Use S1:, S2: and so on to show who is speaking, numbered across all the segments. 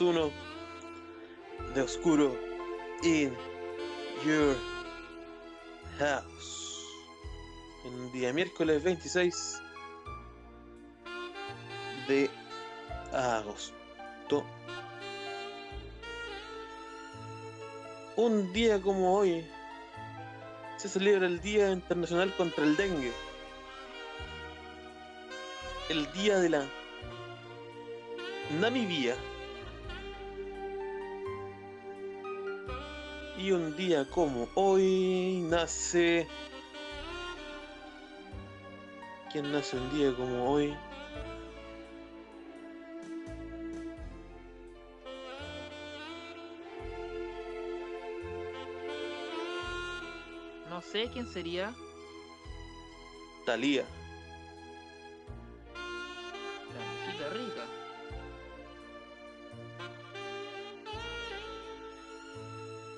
S1: 1 de Oscuro in Your House. En un día miércoles 26 de agosto. Un día como hoy se celebra el Día Internacional contra el Dengue. El Día de la Namibia. Y un día como hoy nace... ¿Quién nace un día como hoy?
S2: No sé quién sería.
S1: Talía.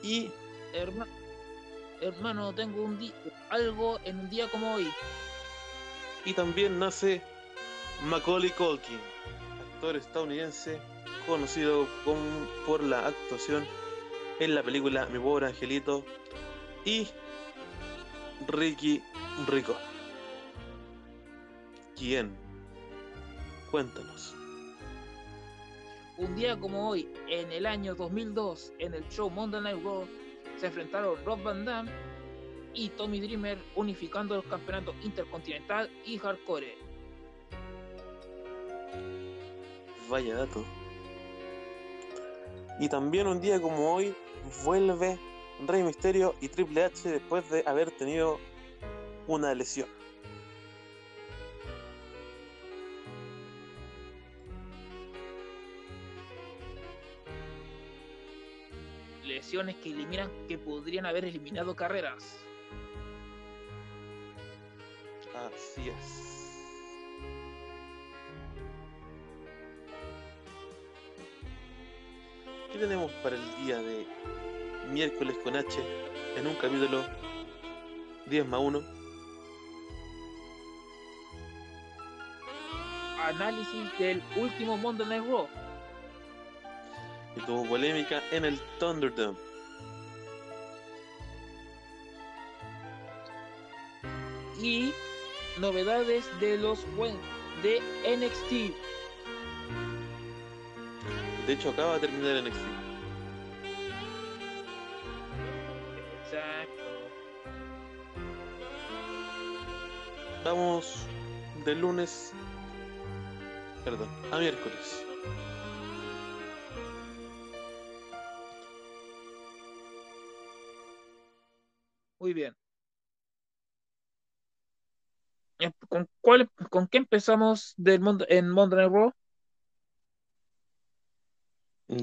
S1: Y
S2: Herma- Hermano, tengo un di- algo en un día como hoy.
S1: Y también nace Macaulay Culkin, actor estadounidense conocido con- por la actuación en la película Mi pobre angelito y Ricky Rico. ¿Quién? Cuéntanos.
S2: Un día como hoy, en el año 2002, en el show Monday Night Raw, se enfrentaron Rob Van Dam y Tommy Dreamer unificando los campeonatos intercontinental y hardcore.
S1: Vaya dato. Y también un día como hoy vuelve Rey Misterio y Triple H después de haber tenido una lesión.
S2: Lesiones que eliminan que podrían haber eliminado carreras.
S1: Así es. ¿Qué tenemos para el día de miércoles con H en un capítulo 10 más 1?
S2: Análisis del último Monday Night Raw.
S1: Y tuvo polémica en el Thunderdome.
S2: y novedades de los de NXT.
S1: De hecho, acaba de terminar NXT.
S2: Exacto.
S1: Vamos de lunes, perdón, a miércoles.
S2: Muy bien. Eh, ¿Con cuál, con qué empezamos del Mon- en Monday Raw?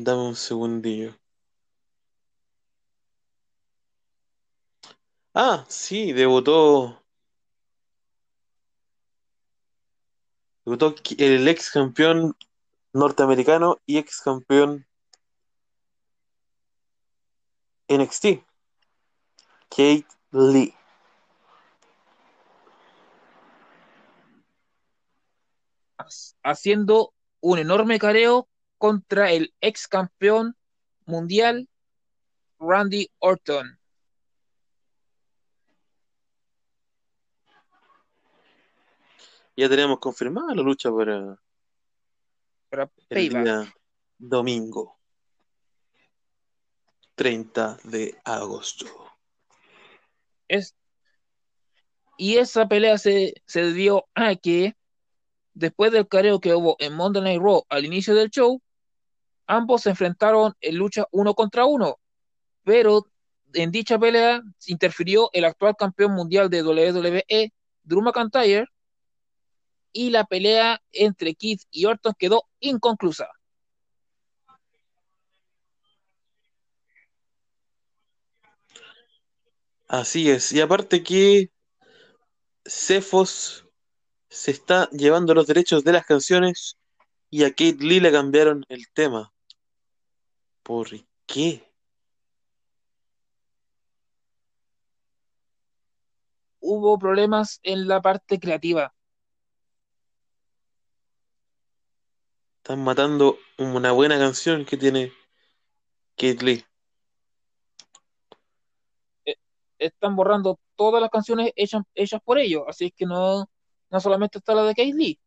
S1: Dame un segundillo. Ah, sí, debutó. Debutó el ex campeón norteamericano y ex campeón NXT, Kate Lee.
S2: Hac- Haciendo un enorme careo contra el ex campeón mundial Randy Orton.
S1: Ya tenemos confirmada la lucha para
S2: Para
S1: el día domingo, 30 de agosto.
S2: Y esa pelea se, se debió a que después del careo que hubo en Monday Night Raw al inicio del show, ambos se enfrentaron en lucha uno contra uno, pero en dicha pelea interfirió el actual campeón mundial de WWE, Drew McIntyre, y la pelea entre Keith y Orton quedó inconclusa.
S1: Así es, y aparte que Cephos se está llevando los derechos de las canciones y a Kate Lee le cambiaron el tema. ¿Por qué?
S2: hubo problemas en la parte creativa.
S1: Están matando una buena canción que tiene Kate Lee.
S2: Eh, están borrando todas las canciones hechas, por ellos, así que no, no solamente está la de Kate Lee.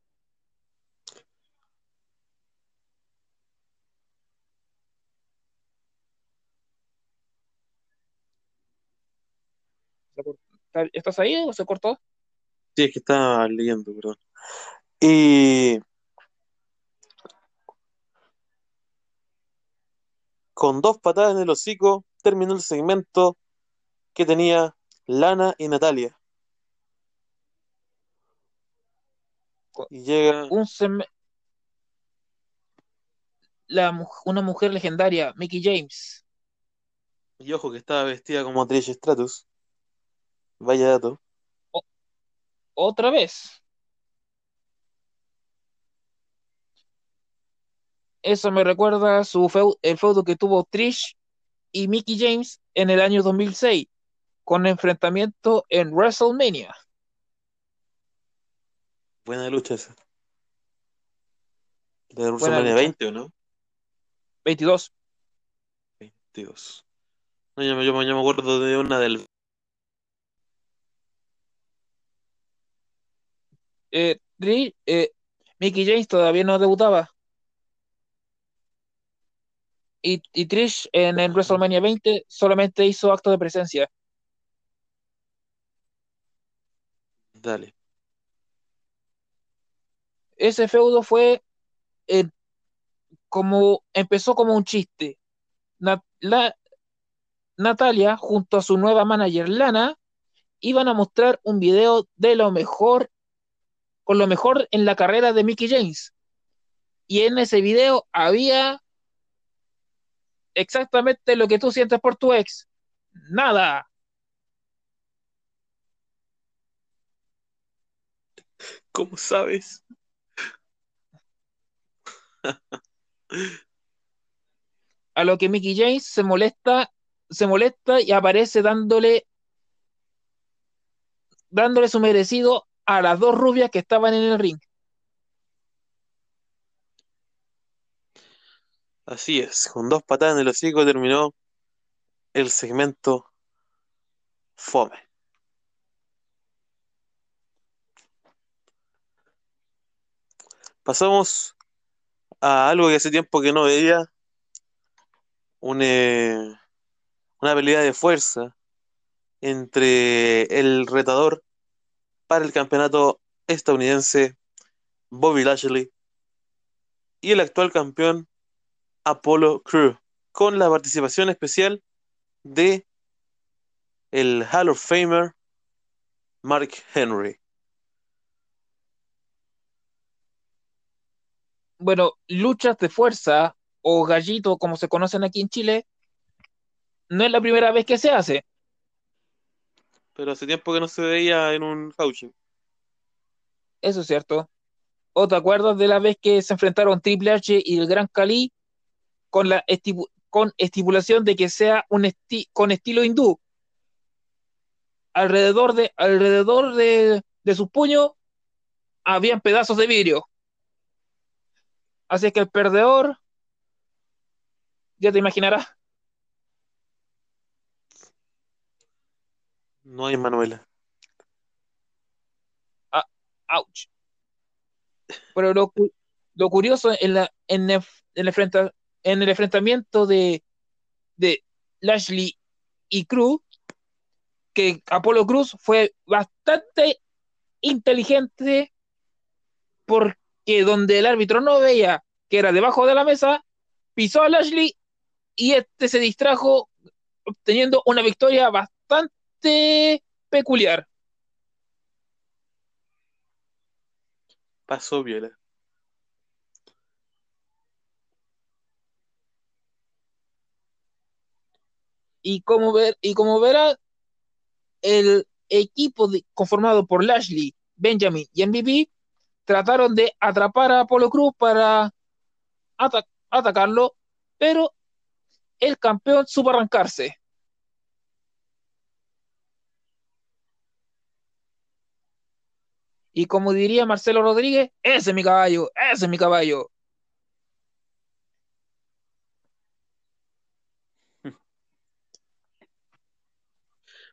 S2: ¿Estás ahí o se cortó?
S1: Sí, es que estaba leyendo, perdón. Y con dos patadas en el hocico terminó el segmento que tenía Lana y Natalia. Y llega
S2: Un sem- la, mu- una mujer legendaria, Mickey James.
S1: y ojo que estaba vestida como Trish Stratus. Vaya dato.
S2: Otra vez. Eso me recuerda su feu- el feudo que tuvo Trish y Mickey James en el año 2006, con enfrentamiento en WrestleMania.
S1: Buena lucha esa. De WrestleMania
S2: lucha.
S1: 20, ¿o no?
S2: 22.
S1: 22. No, yo, me- yo, me- yo me acuerdo de una del.
S2: Eh, eh, Mickey James todavía no debutaba. Y, y Trish en el WrestleMania 20 solamente hizo acto de presencia.
S1: Dale.
S2: Ese feudo fue eh, como empezó como un chiste. Natalia junto a su nueva manager Lana iban a mostrar un video de lo mejor con lo mejor en la carrera de Mickey James. Y en ese video había exactamente lo que tú sientes por tu ex. Nada.
S1: ¿Cómo sabes?
S2: A lo que Mickey James se molesta, se molesta y aparece dándole dándole su merecido a las dos rubias que estaban en el ring.
S1: Así es, con dos patadas en el hocico terminó el segmento Fome. Pasamos a algo que hace tiempo que no veía, eh, una pelea de fuerza entre el retador para el campeonato estadounidense Bobby Lashley y el actual campeón Apollo Crew, con la participación especial de el Hall of Famer Mark Henry.
S2: Bueno, luchas de fuerza o gallito, como se conocen aquí en Chile, no es la primera vez que se hace.
S1: Pero hace tiempo que no se veía en un show.
S2: Eso es cierto. ¿O te acuerdas de la vez que se enfrentaron Triple H y el Gran Cali con la estipu- con estipulación de que sea un esti- con estilo hindú? Alrededor de alrededor de, de sus puños habían pedazos de vidrio. Así que el perdedor ya te imaginarás.
S1: No hay Manuela.
S2: Ouch. Pero lo, lo curioso en, la, en, el, en el enfrenta- en el enfrentamiento de, de Lashley y Cruz, que Apolo Cruz fue bastante inteligente porque donde el árbitro no veía que era debajo de la mesa, pisó a Lashley y este se distrajo obteniendo una victoria bastante peculiar.
S1: Pasó viola.
S2: y como ver y como verá el equipo de- conformado por Lashley, Benjamin y MVP trataron de atrapar a Apolo Cruz para ata- atacarlo, pero el campeón supo arrancarse. Y como diría Marcelo Rodríguez, ese es mi caballo, ese es mi caballo.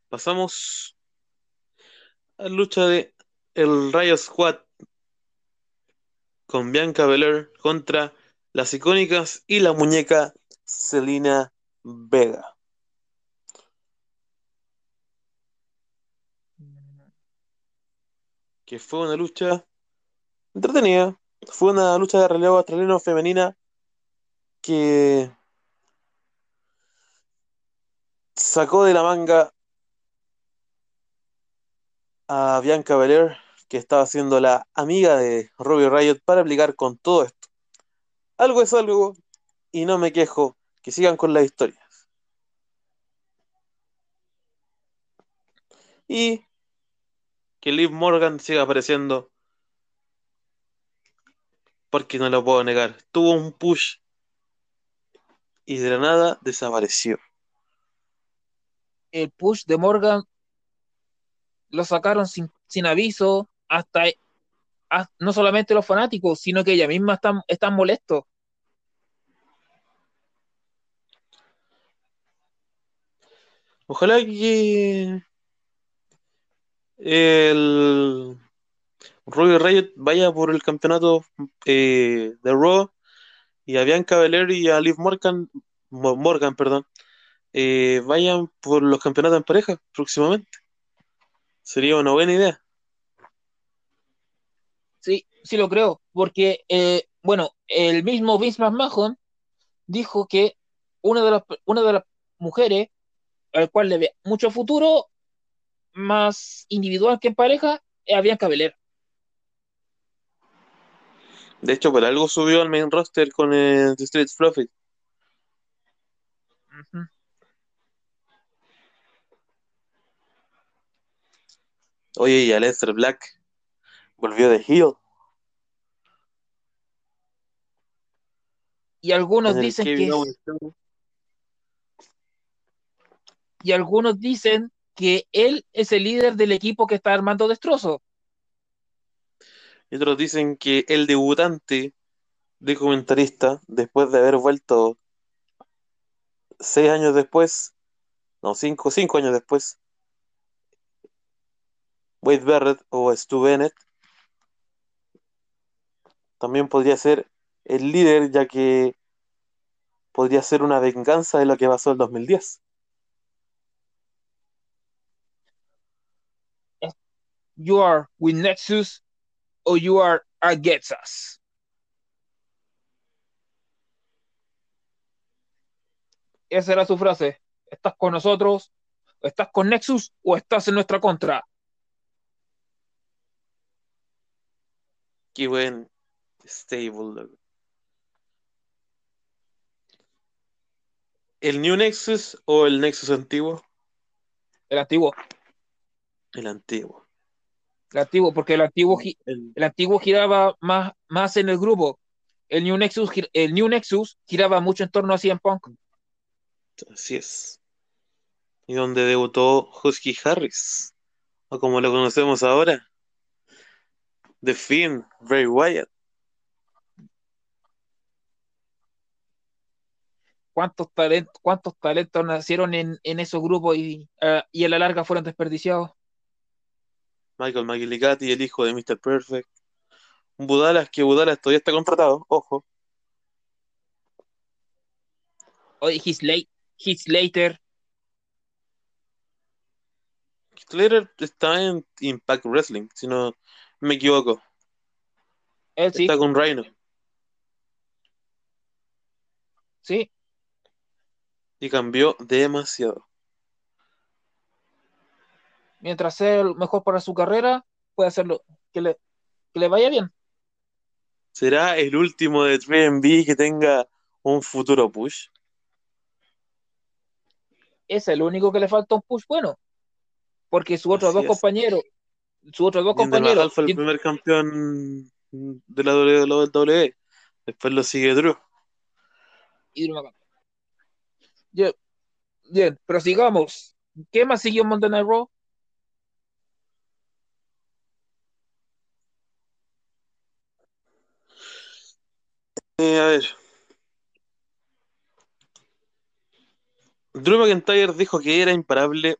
S1: Pasamos a la lucha de el Squad con Bianca Belair contra las icónicas y la muñeca Selina Vega. Que fue una lucha entretenida. Fue una lucha de relevo australiano femenina que sacó de la manga a Bianca Belair, que estaba siendo la amiga de Robbie Riot, para aplicar con todo esto. Algo es algo, y no me quejo, que sigan con las historias. Y que Liv Morgan siga apareciendo, porque no lo puedo negar. Tuvo un push y de la nada desapareció.
S2: El push de Morgan lo sacaron sin, sin aviso, hasta, no solamente los fanáticos, sino que ella misma está, está molesto.
S1: Ojalá que el Robbie Riot vaya por el campeonato eh, de Raw y a Bianca Belair y a Liv Morgan, Morgan perdón, eh, vayan por los campeonatos en pareja próximamente. Sería una buena idea.
S2: Sí, sí lo creo, porque, eh, bueno, el mismo Vince McMahon dijo que una de las, una de las mujeres al cual le ve mucho futuro, más individual que en pareja, es a Bianca Belair.
S1: De hecho, por algo subió al main roster con el Street Profit. Oye, y Aleister Black volvió de heel.
S2: Y algunos dicen que y algunos dicen que él es el líder del equipo que está armando destrozo.
S1: Y otros dicen que el debutante de comentarista, después de haber vuelto seis años después, no, cinco, cinco años después, Wade Barrett o Stu Bennett, también podría ser el líder, ya que podría ser una venganza de lo que pasó en 2010.
S2: You are with Nexus or you are against us. Esa era su frase. ¿Estás con nosotros? ¿Estás con Nexus o estás en nuestra contra?
S1: Qué buen stable. ¿El New Nexus o el Nexus antiguo?
S2: El antiguo.
S1: El antiguo.
S2: El antiguo, porque el antiguo, el, antiguo giraba más, más en el grupo. El New Nexus, el New Nexus giraba mucho en torno a CM Punk.
S1: Así es. Y donde debutó Husky Harris, o como lo conocemos ahora, The Finn, Bray Wyatt.
S2: ¿Cuántos talentos, cuántos talentos nacieron en, esos grupos y, uh, y a la larga fueron desperdiciados?
S1: Michael McGillicuddy, el hijo de Mr. Perfect. Budalas que Budalas todavía está contratado, ojo.
S2: Oye, Heath, Slater.
S1: Heath Slater está en Impact Wrestling, si no me equivoco. Está con Rhino.
S2: Sí.
S1: Y cambió demasiado.
S2: Mientras sea el mejor para su carrera, puede hacerlo. Que le, que le vaya bien.
S1: ¿Será el último de 3B que tenga un futuro push?
S2: Es el único que le falta un push bueno. Porque sus otros dos compañeros, sus otros dos compañeros.
S1: fue el primer campeón de la WWE. Después lo sigue Drew.
S2: Y Drew Bien, bien, ¿Qué más siguió Monday Night
S1: eh, a ver. Drew McIntyre dijo que era imparable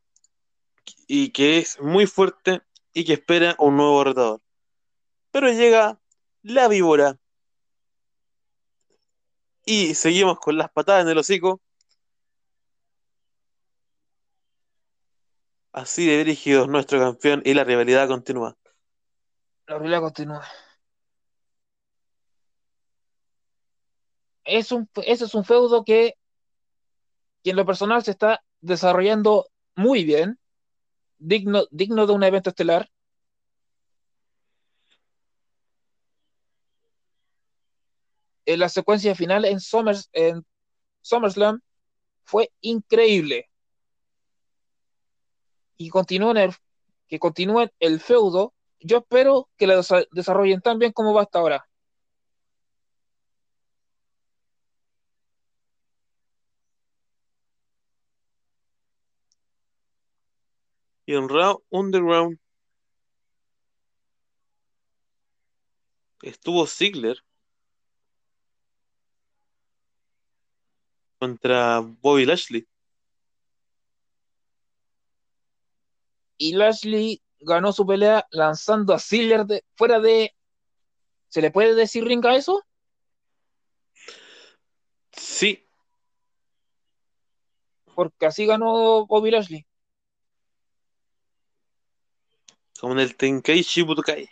S1: y que es muy fuerte y que espera un nuevo retador. Pero llega la víbora. Y seguimos con las patadas en el hocico Así de dirigido nuestro campeón y la rivalidad continúa.
S2: La rivalidad continúa. Es un, ese es un feudo que, que en lo personal se está desarrollando muy bien, digno, digno de un evento estelar. En la secuencia final en, Summers, en SummerSlam fue increíble. Y continúen el, que continúen el feudo. Yo espero que lo desarrollen tan bien como va hasta ahora.
S1: Y en Raw Underground estuvo Ziggler contra Bobby Lashley.
S2: Y Lashley ganó su pelea lanzando a Ziggler de, fuera de. ¿Se le puede decir ring a eso?
S1: Sí.
S2: Porque así ganó Bobby Lashley.
S1: Como en el Tenkei Shibutokai.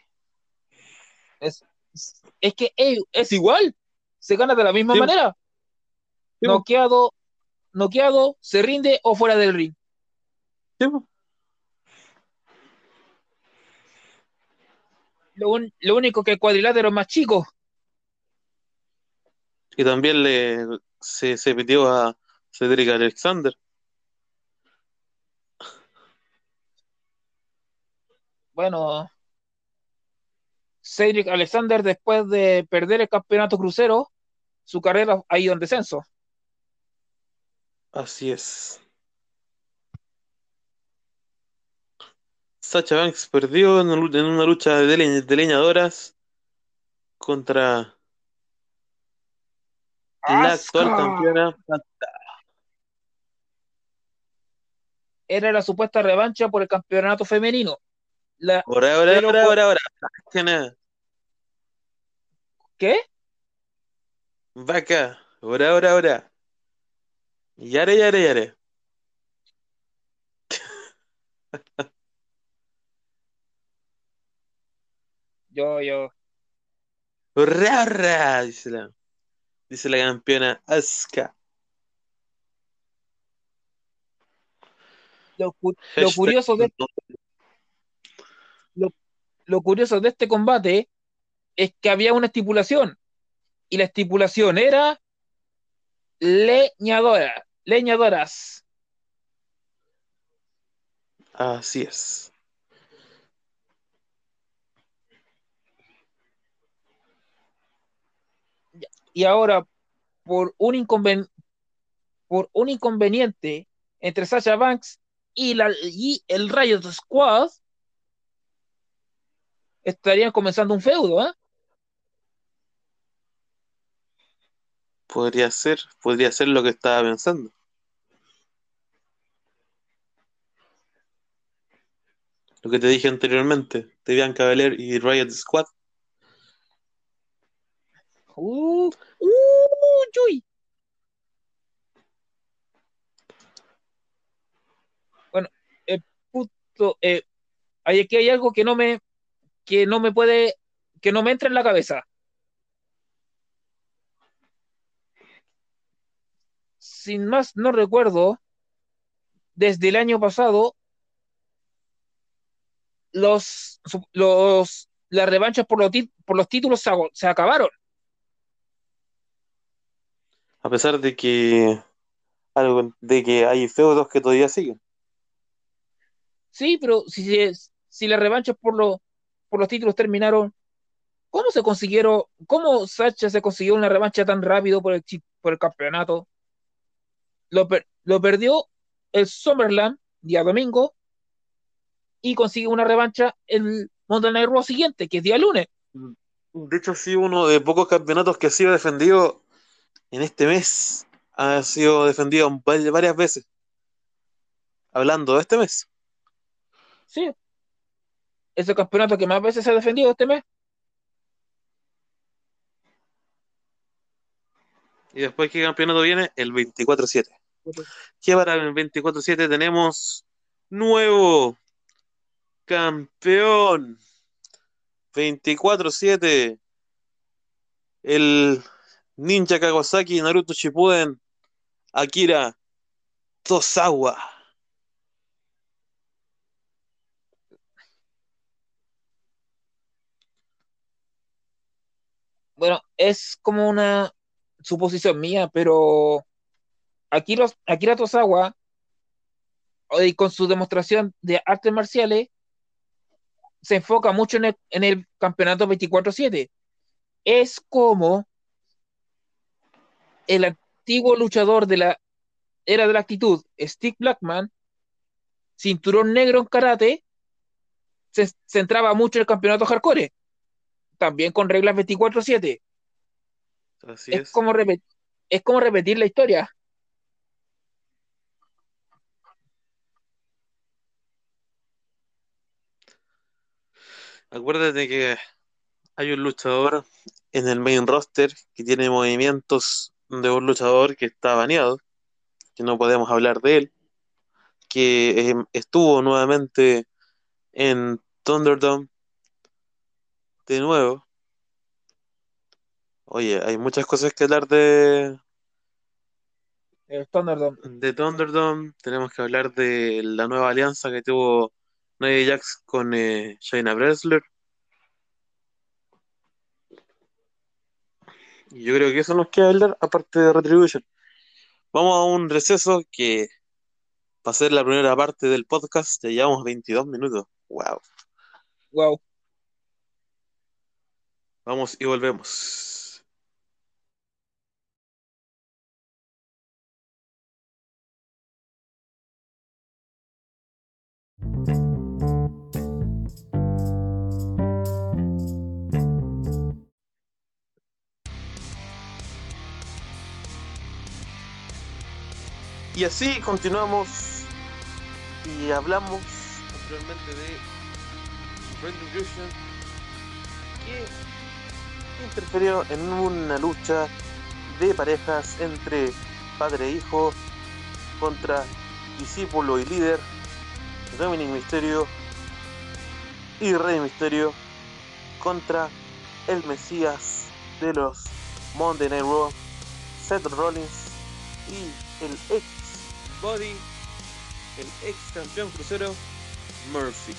S2: Es, es que es igual. Se gana de la misma manera. Noqueado, noqueado, se rinde o fuera del ring. Lo, lo, único que el cuadrilátero es más chico.
S1: Y también le se, se pidió a Cedric Alexander.
S2: bueno, Cedric Alexander, después de perder el campeonato crucero, su carrera ha ido en descenso.
S1: Así es. Sacha Banks perdió en una lucha de, leñadoras contra la actual campeona.
S2: Era la supuesta revancha por el campeonato femenino.
S1: Ahora, ahora, ahora, ahora, ahora.
S2: ¿Qué?
S1: Vaca. Ahora, ahora, ahora. Yare, yare, yare.
S2: Yo, yo.
S1: ¡Hurra, hurra! Dice la, dice la campeona Asuka.
S2: Lo, lo curioso de lo curioso de este combate es que había una estipulación y la estipulación era leñadora, leñadoras.
S1: Así es.
S2: Y ahora, por un, inconven por un inconveniente entre Sasha Banks y, la, el Riot Squad, estarían comenzando un feudo, ¿eh?
S1: Podría ser, podría ser lo que estaba pensando. Lo que te dije anteriormente, de Bianca Belair y Riot Squad.
S2: Uh, uh, Bueno, el punto, eh, aquí hay algo que no me que no me puede, que no me entra en la cabeza. Sin más, no recuerdo, desde el año pasado, los, los, las revanchas por los, por los títulos se, se acabaron.
S1: A pesar de que algo de que hay feudos que todavía siguen.
S2: Sí, pero si, si las revanchas por, los por los títulos terminaron. ¿Cómo se consiguieron, cómo Sacha se consiguió una revancha tan rápido por el, por el campeonato? Lo, lo perdió el Summerland, día domingo, y consigue una revancha el Monday Night Raw siguiente, que es día lunes.
S1: De hecho, sí, uno de pocos campeonatos que ha sido defendido en este mes. Ha sido defendido varias veces. Hablando de este mes.
S2: Sí. Es el campeonato que más veces se ha defendido este mes.
S1: Y después, ¿qué campeonato viene? El 24-7. Que para el 24-7 tenemos nuevo campeón. 24-7. El Ninja Kawasaki Naruto Shippuden Akira Tosawa.
S2: Bueno, es como una suposición mía, pero Akira, Akira Tosawa, con su demostración de artes marciales, se enfoca mucho en el, campeonato 24-7. Es como el antiguo luchador de la era de la actitud, Steve Blackman, cinturón negro en karate, se centraba mucho en el campeonato hardcore, también con reglas 24-7. es, Como es como repetir la historia.
S1: Acuérdate que hay un luchador en el main roster que tiene movimientos de un luchador que está baneado, que no podemos hablar de él, que em, estuvo nuevamente en Thunderdome de nuevo. Oye, hay muchas cosas que hablar de
S2: Thunderdome.
S1: De Thunderdome tenemos que hablar de la nueva alianza que tuvo Nia Jax con eh, Shayna Bresler. Yo creo que eso nos queda hablar, aparte de Retribution. Vamos a un receso que va a ser la primera parte del podcast. Ya llevamos 22 minutos. Wow.
S2: Wow.
S1: Vamos y volvemos. Y así continuamos y hablamos anteriormente de Retribution que interfirió en una lucha de parejas entre padre e hijo contra discípulo y líder Dominic Misterio y Rey Misterio contra el Mesías de los Monday Night Raw, Seth Rollins y el ex Body, el ex campeón crucero Murphy.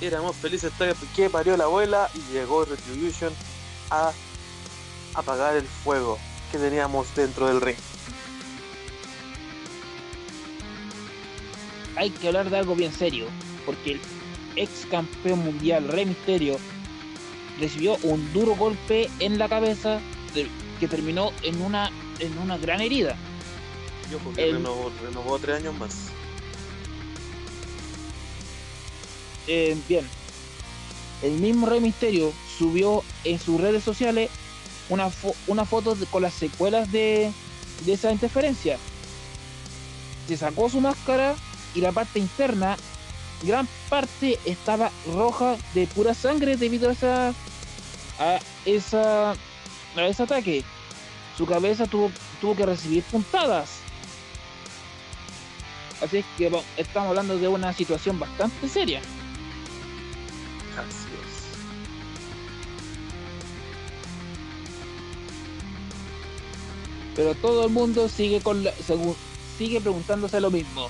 S1: Éramos felices hasta que parió la abuela y llegó Retribution a apagar el fuego que teníamos dentro del ring.
S2: Hay que hablar de algo bien serio, porque el ex campeón mundial Rey Mysterio recibió un duro golpe en la cabeza que terminó en una en una gran herida.
S1: Yo porque renovó, tres años más.
S2: Eh, bien. El mismo Rey Misterio subió en sus redes sociales una, una foto con las secuelas de, de esa interferencia. Se sacó su máscara y la parte interna, gran parte estaba roja de pura sangre debido a esa a esa a ese ataque su cabeza tuvo, tuvo que recibir puntadas. Así es que estamos hablando de una situación bastante seria.
S1: Así es.
S2: Pero todo el mundo sigue con la, sigue preguntándose lo mismo.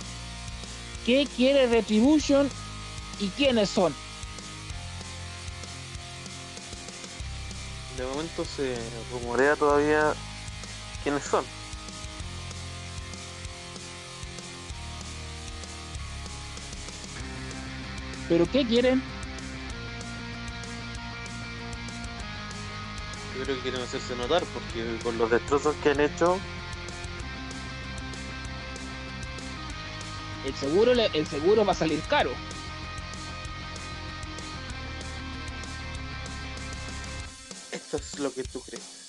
S2: ¿Qué quiere Retribution y quiénes son?
S1: De momento se rumorea todavía quiénes son.
S2: ¿Pero qué quieren?
S1: Yo creo que quieren hacerse notar porque con los destrozos que han hecho.
S2: El seguro, el seguro va a salir caro.
S1: eso es lo que tú crees.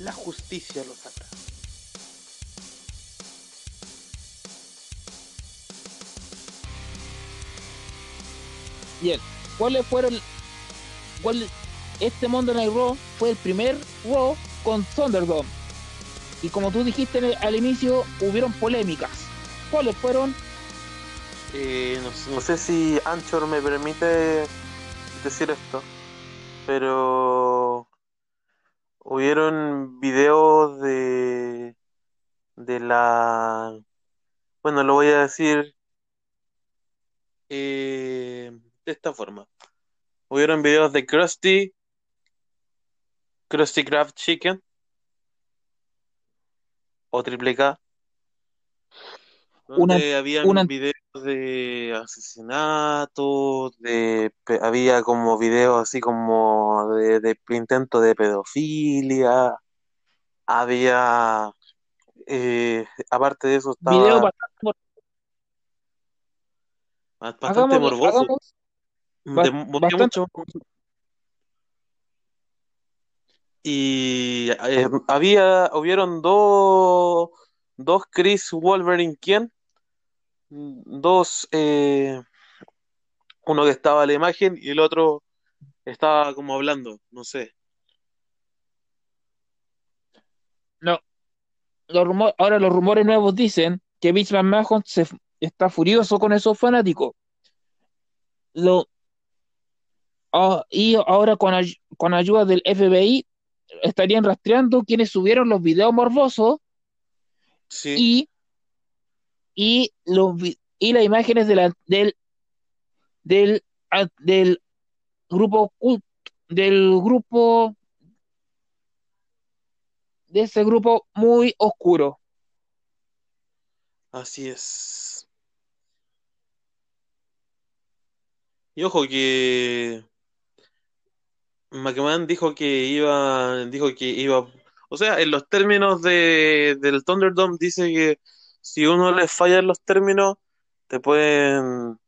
S1: La justicia lo sabrá.
S2: Bien, ¿cuáles fueron? Cuál, este Monday Night Raw fue el primer Raw con Thunderdome. Y como tú dijiste el- al inicio, hubieron polémicas. ¿Cuáles fueron?
S1: Eh, no, sé- no sé si Anchor me permite decir esto, pero hubieron videos de de la bueno, lo voy a decir eh, de esta forma. Hubieron videos de Krusty, Krusty Kraft Chicken o Triple K,
S2: Una-
S1: donde habían
S2: una-
S1: videos de asesinatos, de había como videos así como de, de intento de pedofilia, había eh, aparte de eso estaba
S2: Video bastante, mor-
S1: bastante
S2: hagamos,
S1: morboso,
S2: hagamos
S1: de-
S2: bastante-
S1: mucho. Y eh, había, hubieron dos, dos Chris Wolverine, ¿quién? Dos, eh, uno que estaba a la imagen y el otro estaba como hablando, no sé.
S2: no, los rumores, ahora los rumores nuevos dicen que Vince McMahon se, está furioso con esos fanáticos. Lo, ah, y ahora con, ay- con ayuda del FBI estarían rastreando quienes subieron los videos morbosos
S1: Sí,
S2: y, y, los, y las imágenes de la, del, del, del grupo del grupo de ese grupo muy oscuro.
S1: así es. Y ojo que McMahon dijo que iba, dijo que iba, o sea, en los términos de, del Thunderdome dice que si uno le falla en los términos, te pueden,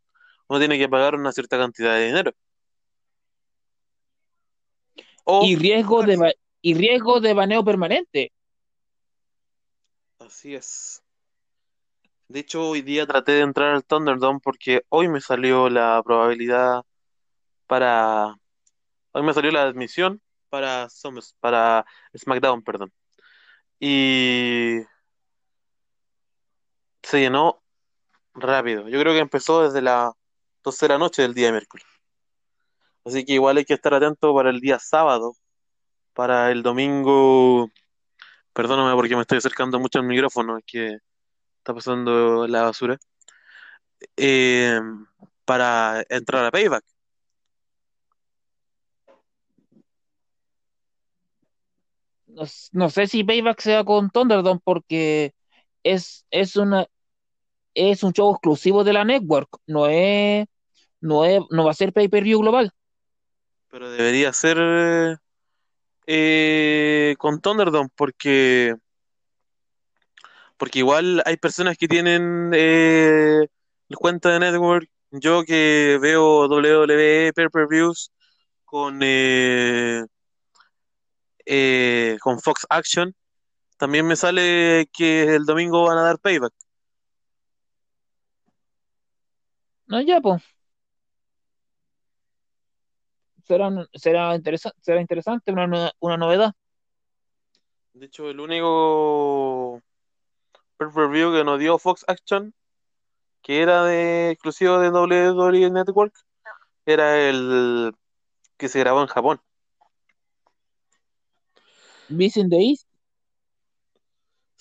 S1: uno tiene que pagar una cierta cantidad de dinero. O
S2: y riesgo de y riesgo de baneo permanente.
S1: Así es. De hecho, hoy día traté de entrar al Thunderdome porque hoy me salió la probabilidad para... Hoy me salió la admisión para, para SmackDown, perdón. Y se llenó rápido. Yo creo que empezó desde las 12 de la noche del día miércoles. Así que igual hay que estar atento para el día sábado, para el domingo... Perdóname porque me estoy acercando mucho al micrófono, es que está pasando la basura. eh, para entrar a Payback.
S2: No, no sé si Payback sea con Thunderdome porque es, es una es un show exclusivo de la network, no es no es no va a ser pay-per-view global.
S1: Pero debería ser eh, con Thunderdome porque, porque igual hay personas que tienen eh, cuenta de Network. Yo que veo WWE Pay-Per-Views con, eh, eh, con Fox Action, también me sale que el domingo van a dar Payback.
S2: No, ya, pues. Será, será, interesa- será interesante, una, una novedad.
S1: De hecho, el único pay-per-view que nos dio Fox Action, que era de exclusivo de WWE Network, era el que se grabó en Japón.
S2: The East,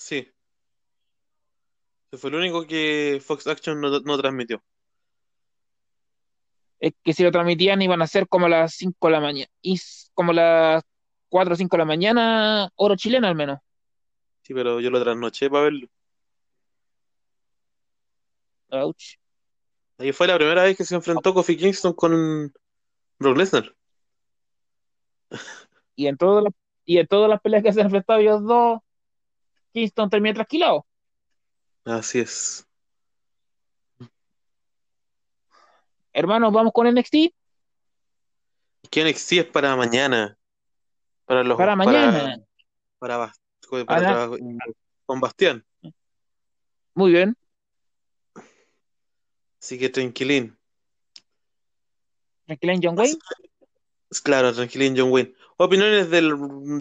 S1: Sí. Ese fue el único que Fox Action no, no transmitió.
S2: es que si lo transmitían iban a ser como las 5 de la mañana, y como las 4 o 5 de la mañana, hora chilena al menos.
S1: Sí, pero yo lo trasnoché para verlo.
S2: Ouch.
S1: Ahí fue la primera vez que se enfrentó Kofi Kingston con Brock Lesnar.
S2: Y en todas las, y en todas las peleas que se han enfrentado ellos dos, Kingston termina trasquilado.
S1: Así es.
S2: Hermanos, vamos con NXT.
S1: Que NXT es para mañana. Para, los,
S2: para mañana.
S1: Para, para, trabajar con Bastián.
S2: Muy bien.
S1: Así que tranquilín.
S2: Tranquila John Wayne.
S1: Claro, tranquilín, John Wayne. Opiniones del,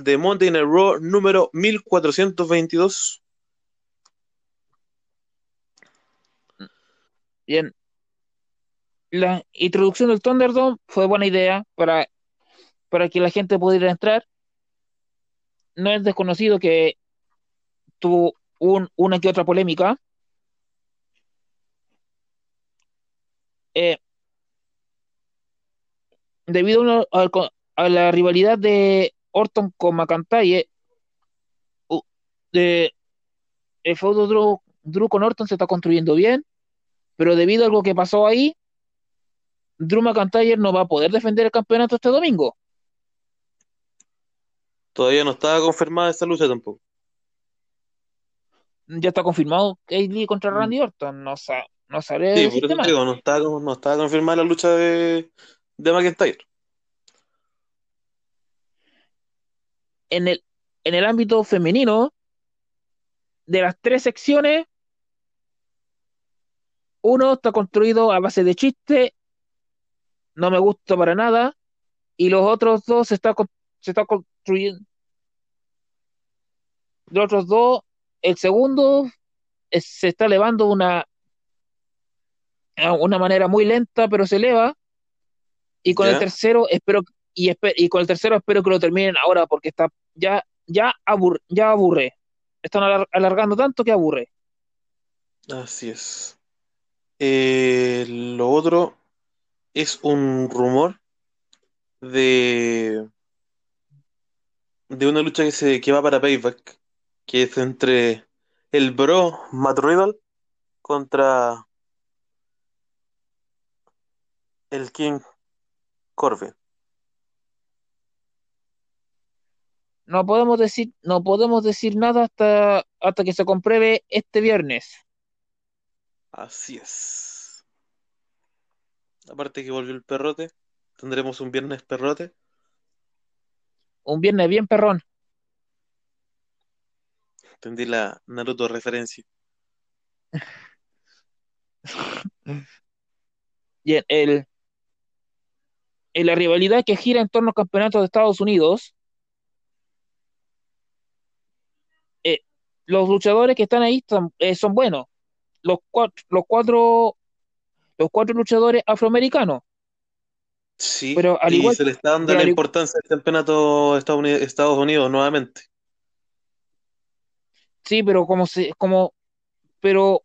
S1: de Monday Night Raw número 1422.
S2: Bien. La introducción del Thunderdome fue buena idea para, para que la gente pudiera entrar. No es desconocido que tuvo un- una que otra polémica. Eh, debido al a la rivalidad de Orton con McIntyre, de, el feudo Drew, Drew con Orton se está construyendo bien, pero debido a algo que pasó ahí, Drew McIntyre no va a poder defender el campeonato este domingo.
S1: Todavía no estaba confirmada esta lucha tampoco.
S2: Ya está confirmado Lee contra Randy Orton. No, sa no sabré
S1: Sí, te digo, no estaba, no estaba confirmada la lucha de, de McIntyre.
S2: En el, en el ámbito femenino, de las tres secciones, uno está construido a base de chiste, no me gusta para nada, y los otros dos se está, se está construyendo. Los otros dos, el segundo es- se está elevando una, una manera muy lenta, pero se eleva. Y con
S1: Ya.
S2: el tercero espero y, con el tercero espero que lo terminen ahora porque está ya ya abur- ya aburre. Están alar- alargando tanto que aburre.
S1: Así es. Eh, lo otro es un rumor de, de una lucha que se que va para Payback, que es entre el Bro Matt Riddle contra el King Corbin.
S2: No podemos decir no podemos decir nada hasta hasta que se compruebe este viernes.
S1: Así es. Aparte que volvió el perrote, tendremos un viernes perrote.
S2: Un viernes bien perrón.
S1: Entendí la Naruto referencia.
S2: Y en el en la rivalidad que gira en torno al campeonato de Estados Unidos, los luchadores que están ahí son, eh, son buenos. Los cuatro, los cuatro, los cuatro luchadores afroamericanos.
S1: Sí,
S2: Pero al
S1: y
S2: igual-
S1: se le está dando la importancia al campeonato de Estados Unidos, Estados Unidos nuevamente.
S2: Sí, pero como se, como, pero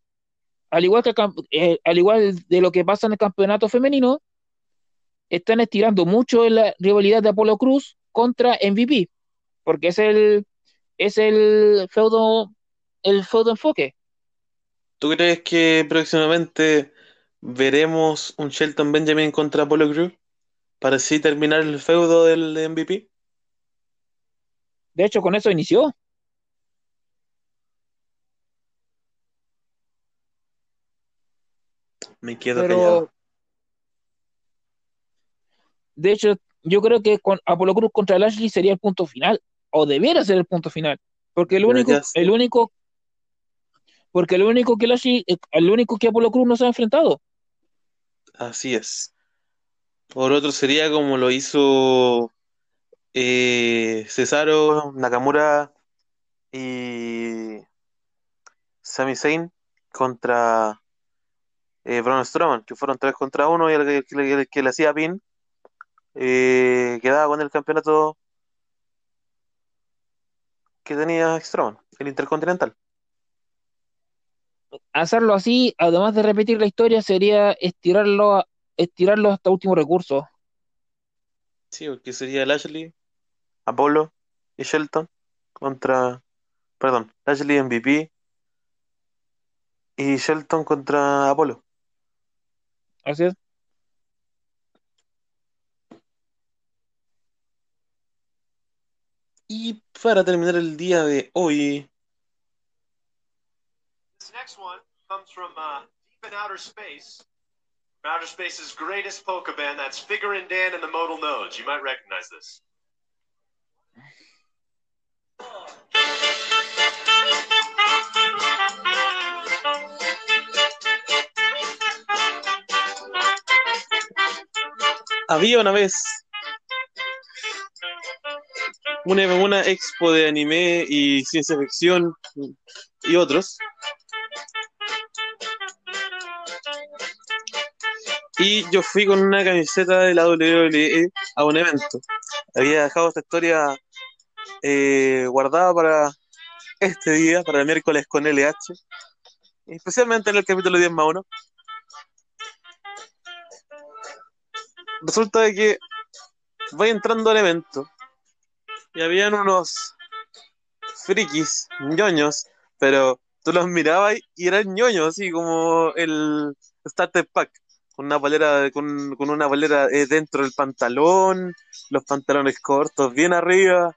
S2: al igual que eh, al igual de lo que pasa en el campeonato femenino, están estirando mucho la rivalidad de Apolo Cruz contra MVP, porque es el es el feudo el feudo enfoque.
S1: ¿Tú crees que próximamente veremos un Shelton Benjamin contra Apollo Crews para así terminar el feudo del MVP?
S2: De hecho, con eso inició.
S1: Me quedo
S2: Pero
S1: callado.
S2: de hecho, yo creo que con Apolo Cruz contra Lashley sería el punto final, o debiera ser el punto final, porque el
S1: Pero
S2: único, el único, porque el único que Lashley, eh, el único que Apolo Cruz no se ha enfrentado.
S1: Así es. Por otro sería como lo hizo eh, Cesaro, Nakamura y Sami Zayn contra eh, Braun Strowman, que fueron tres contra uno y el que, que le- el que le hacía pin eh, quedaba con el campeonato que tenía Strowman, el Intercontinental.
S2: Hacerlo así, además de repetir la historia, sería estirarlo, a- estirarlo hasta último recurso.
S1: Sí, porque sería Lashley, Apollo y Shelton contra, perdón, Lashley MVP y Shelton contra Apollo.
S2: Así es.
S1: Y para terminar el día de hoy,
S3: This next one comes from uh, Deep in Outer Space. From outer Space's greatest polka band, that's Figure and Dan and the Modal Nodes. You might recognize this.
S1: Había una vez una, una expo de anime y ciencia ficción y otros Y yo fui con una camiseta de la WWE a un evento. Había dejado esta historia eh, guardada para este día, para el miércoles con LH, especialmente en el capítulo 10 más 1. Resulta de que voy entrando al evento y habían unos frikis, ñoños, pero tú los mirabas y eran ñoños, así como el Starter Pack, con una polera, con, con una polera eh, dentro del pantalón, los pantalones cortos bien arriba,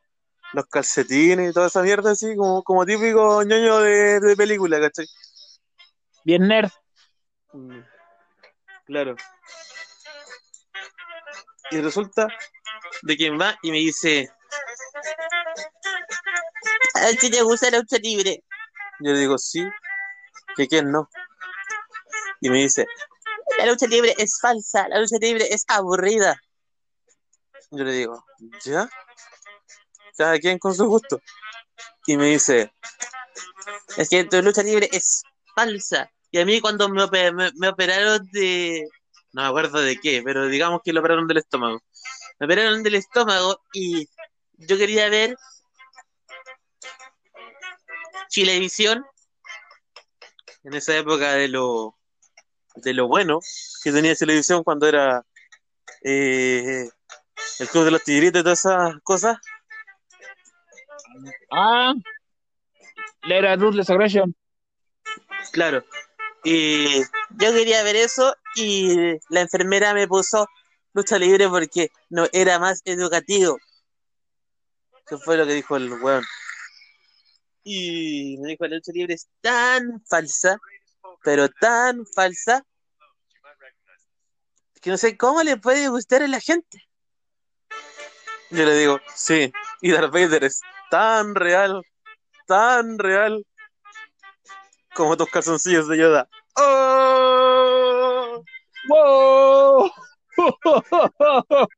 S1: los calcetines y toda esa mierda, así como, como típico ñoño de, de película, ¿cachai?
S2: Bien nerd.
S1: Mm, Claro. Y resulta de que va y me dice,
S4: A ti te gusta la lucha libre.
S1: yo le digo, sí, que quién no. Y me dice,
S4: La lucha libre es falsa, la lucha libre es aburrida.
S1: yo le digo, ¿ya? Cada quien con su gusto. Y me dice,
S4: Es que tu lucha libre es falsa. Y a mí cuando me, ope- me- me operaron de...
S1: no me acuerdo de qué, pero digamos que lo operaron del estómago.
S4: Me operaron del estómago y yo quería ver Chilevisión.
S1: En esa época de lo, de lo bueno que tenía televisión cuando era eh, el Club de los Tigritos y todas esas cosas.
S2: Ah. La era Ruthless Aggression.
S1: Claro. Y
S4: Yo quería ver eso y la enfermera me puso lucha libre porque no era más educativo.
S1: eso fue lo que dijo el weón.
S4: Y me dijo, la lucha libre es tan falsa, pero tan falsa, no sé cómo le puede gustar a la gente.
S1: Yo le digo, sí. Y Darth Vader es tan real, tan real como tus calzoncillos de Yoda. ¡Oh!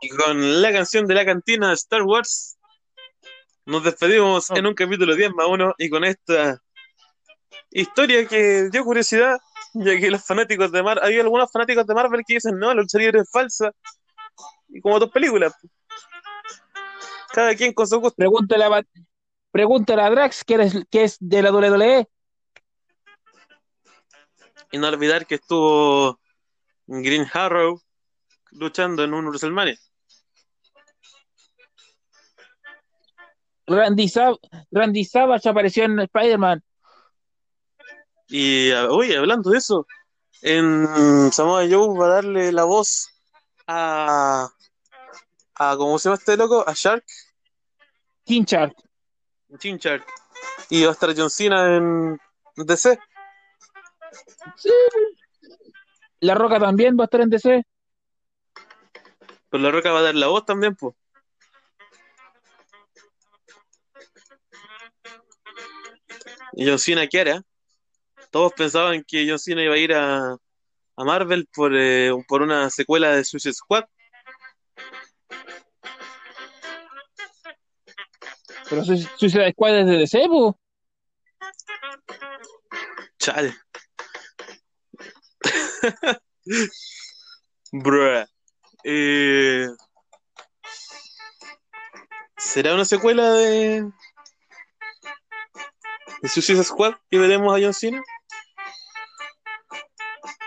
S1: Y con la canción de la cantina de Star Wars, nos despedimos en un capítulo 10 más 1 y con esta historia que dio curiosidad, ya que los fanáticos de Marvel, hay algunos fanáticos de Marvel que dicen, no, la lucha libre es falsa, y como dos películas. Cada quien con su gusto.
S2: Pregúntale a, pregúntale a Drax, que, eres, que es de la. WWE.
S1: Y no olvidar que estuvo Green Arrow luchando en un WrestleMania.
S2: Randy, Sav Randy Savage apareció en Spider-Man.
S1: Y, oye, hablando de eso, en Samoa Joe va a darle la voz a, a ¿cómo se llama este loco? A Shark,
S2: King Shark.
S1: Chin Shark. Y va a estar John Cena en DC.
S2: Sí. La Roca también va a estar en DC.
S1: Pero La Roca va a dar la voz también, pues. Y John Cena, ¿qué hará? Todos pensaban que John Cena iba a ir a, a Marvel por, eh, por una secuela de Suicide Squad.
S2: Pero Sui- Suicide Squad es de DC, po.
S1: Chale. Bruh. Eh, ¿Será una secuela de, de Suicide Squad que veremos a John Cena?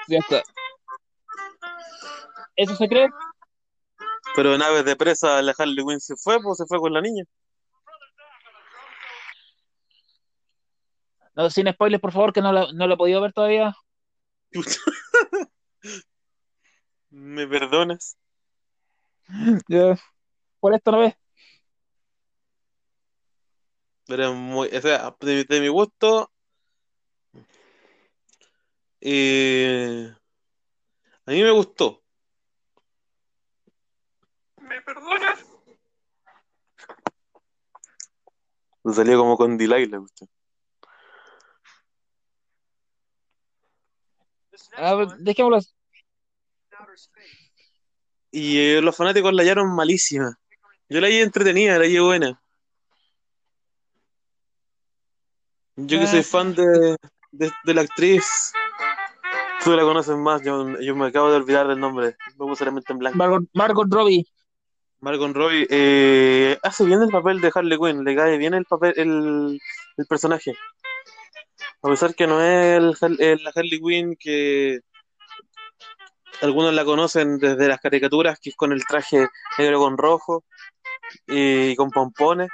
S2: Ya está. ¿Eso se cree?
S1: Pero naves de presa, la Harley Quinn se fue, pues se fue con la niña.
S2: No, sin spoilers, por favor, que no la, no la he podido ver todavía.
S1: ¿Me perdonas?
S2: Ya. Por esto no ves.
S1: Pero es muy, o sea, de, de mi gusto, eh, a mí me gustó. ¿Me perdonas? Salió como con delay la cuestión.
S3: This next
S2: A ver,
S3: one,
S2: dejémoslo así.
S1: Y eh, los fanáticos la hallaron malísima. Yo la hallé entretenida, la hallé buena. Yo que soy
S2: Ah.
S1: fan de, de, de la actriz. Tú la conoces más, yo, yo me acabo de olvidar del nombre. Me puse la mente en blanco.
S2: Margot, Margot Robbie.
S1: Margot Robbie eh, hace bien el papel de Harley Quinn, le cae bien el papel, el, el personaje. A pesar que no es el, el- la Harley Quinn que algunos la conocen desde las caricaturas, que es con el traje negro con rojo y con pompones,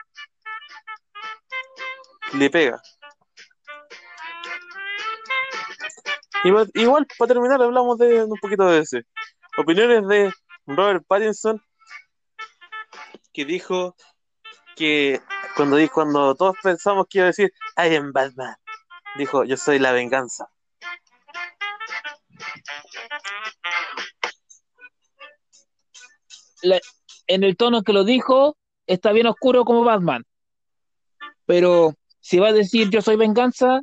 S1: le pega. Igual, para terminar, hablamos de un poquito de ese. Opiniones de Robert Pattinson, que dijo que cuando, cuando todos pensamos que iba a decir I am Batman, dijo yo soy la venganza.
S2: La- en el tono que lo dijo, está bien oscuro como Batman. Pero si va a decir yo soy venganza,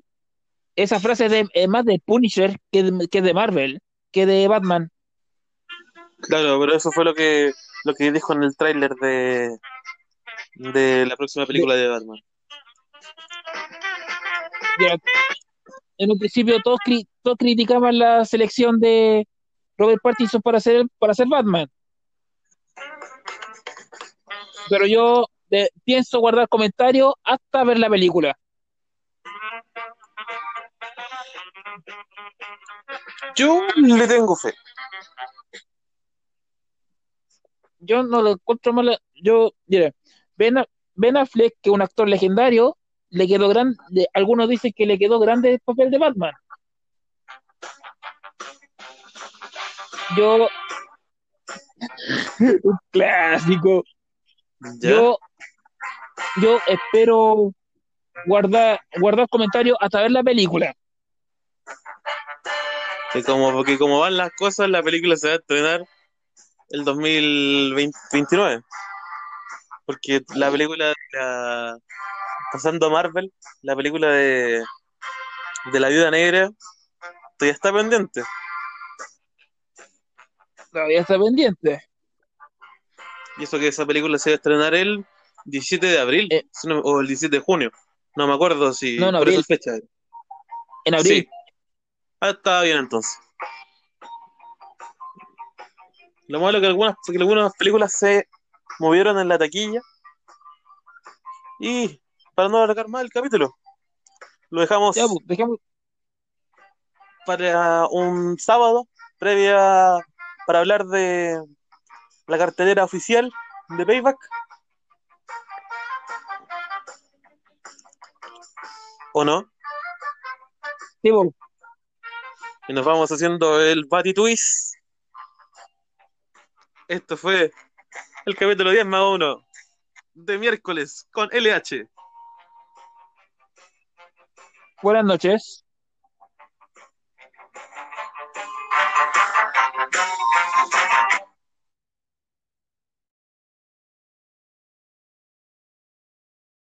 S2: esa frase es, de, es más de Punisher que de, que de Marvel, que de Batman.
S1: Claro, pero eso fue lo que lo que dijo en el tráiler de de la próxima película de Batman.
S2: En un principio todos, todos criticaban la selección de Robert Pattinson para ser, para ser Batman. Pero yo eh, pienso guardar comentarios hasta ver la película.
S1: Yo le tengo fe.
S2: Yo no lo encuentro mal. Yo, mira, Ben, Ben Affleck, que es un actor legendario, le quedó grande. Algunos dicen que le quedó grande el papel de Batman. Yo. un clásico.
S1: ¿Ya?
S2: Yo, yo espero guardar, guardar comentarios hasta ver la película.
S1: Que como, porque como van las cosas, la película se va a estrenar el 2029. Porque la película de la- pasando a Marvel, la película de, de la Viuda Negra, todavía está pendiente.
S2: Todavía está pendiente.
S1: Y eso que esa película se va a estrenar el 17 de abril
S2: Eh.
S1: o el 17 de junio. No me acuerdo si
S2: No, en
S1: por
S2: abril.
S1: fecha.
S2: En abril.
S1: Sí. Ah, estaba bien entonces. Lo malo es que algunas, que algunas películas se movieron en la taquilla. Y para no alargar más el capítulo, lo dejamos
S2: Ya, pues,
S1: para un sábado, previa para hablar de la cartelera oficial de Payback. ¿O no?
S2: sí, pues,
S1: Y nos vamos haciendo el Batty Twist. Esto fue el capítulo 10 más 1 de miércoles con LH.
S2: buenas noches.